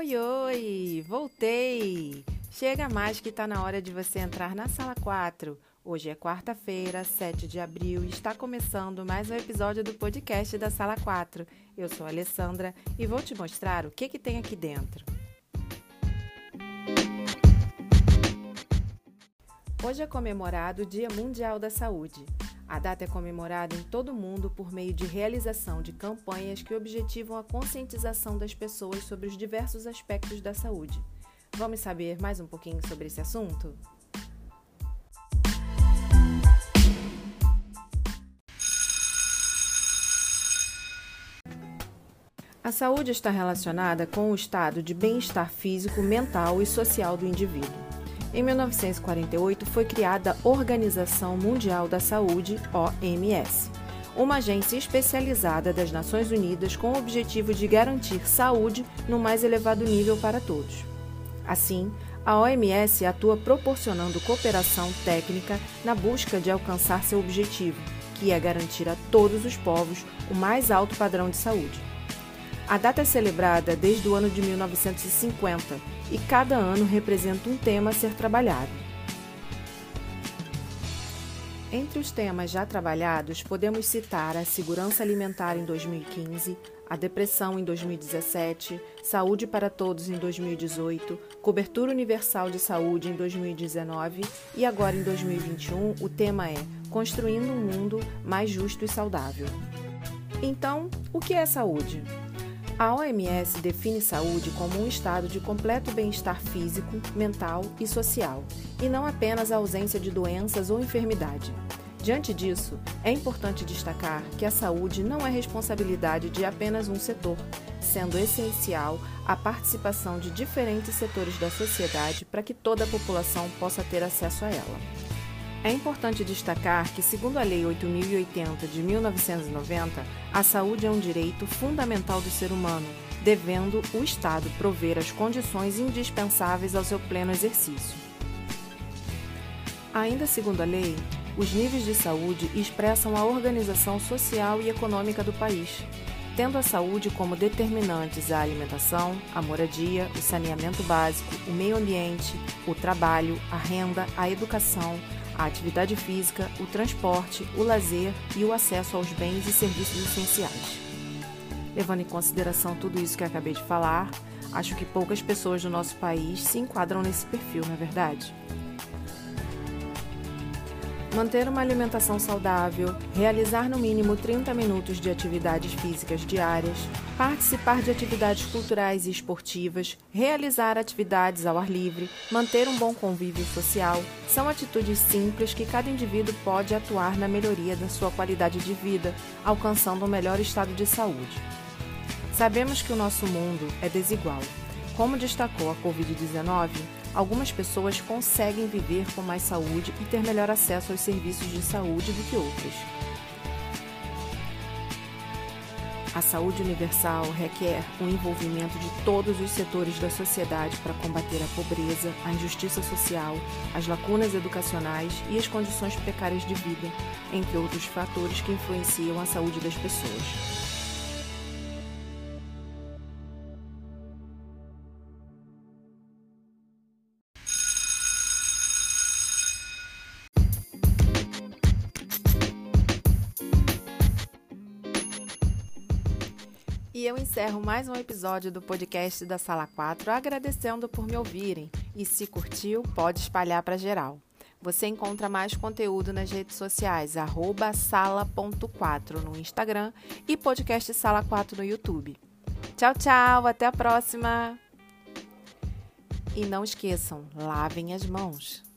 Oi, oi! Voltei! Chega mais que tá na hora de você entrar na sala 4. Hoje é quarta-feira, 7 de abril, e está começando mais um episódio do podcast da Sala 4. Eu sou a Alessandra e vou te mostrar o que, que tem aqui dentro. Hoje é comemorado o Dia Mundial da Saúde. A data é comemorada em todo o mundo por meio de realização de campanhas que objetivam a conscientização das pessoas sobre os diversos aspectos da saúde. Vamos saber mais um pouquinho sobre esse assunto? A saúde está relacionada com o estado de bem-estar físico, mental e social do indivíduo. Em 1948 foi criada a Organização Mundial da Saúde, OMS, uma agência especializada das Nações Unidas com o objetivo de garantir saúde no mais elevado nível para todos. Assim, a OMS atua proporcionando cooperação técnica na busca de alcançar seu objetivo, que é garantir a todos os povos o mais alto padrão de saúde. A data é celebrada desde o ano de 1950 e cada ano representa um tema a ser trabalhado. Entre os temas já trabalhados, podemos citar a segurança alimentar em 2015, a depressão em 2017, saúde para todos em 2018, cobertura universal de saúde em 2019 e agora em 2021 o tema é Construindo um mundo mais justo e saudável. Então, o que é saúde? A OMS define saúde como um estado de completo bem-estar físico, mental e social, e não apenas a ausência de doenças ou enfermidade. Diante disso, é importante destacar que a saúde não é responsabilidade de apenas um setor, sendo essencial a participação de diferentes setores da sociedade para que toda a população possa ter acesso a ela. É importante destacar que, segundo a Lei 8080 de 1990, a saúde é um direito fundamental do ser humano, devendo o Estado prover as condições indispensáveis ao seu pleno exercício. Ainda segundo a lei, os níveis de saúde expressam a organização social e econômica do país, tendo a saúde como determinantes a alimentação, a moradia, o saneamento básico, o meio ambiente, o trabalho, a renda, a educação, a atividade física, o transporte, o lazer e o acesso aos bens e serviços essenciais. Levando em consideração tudo isso que acabei de falar, acho que poucas pessoas do nosso país se enquadram nesse perfil, não é verdade? Manter uma alimentação saudável, realizar no mínimo 30 minutos de atividades físicas diárias, participar de atividades culturais e esportivas, realizar atividades ao ar livre, manter um bom convívio social, são atitudes simples que cada indivíduo pode atuar na melhoria da sua qualidade de vida, alcançando um melhor estado de saúde. Sabemos que o nosso mundo é desigual. Como destacou a Covid-19, algumas pessoas conseguem viver com mais saúde e ter melhor acesso aos serviços de saúde do que outras. A saúde universal requer o envolvimento de todos os setores da sociedade para combater a pobreza, a injustiça social, as lacunas educacionais e as condições precárias de vida, entre outros fatores que influenciam a saúde das pessoas. E eu encerro mais um episódio do podcast da Sala 4 agradecendo por me ouvirem. E se curtiu, pode espalhar para geral. Você encontra mais conteúdo nas redes sociais, sala.4 no Instagram e podcast Sala 4 no YouTube. Tchau, tchau, até a próxima! E não esqueçam, lavem as mãos.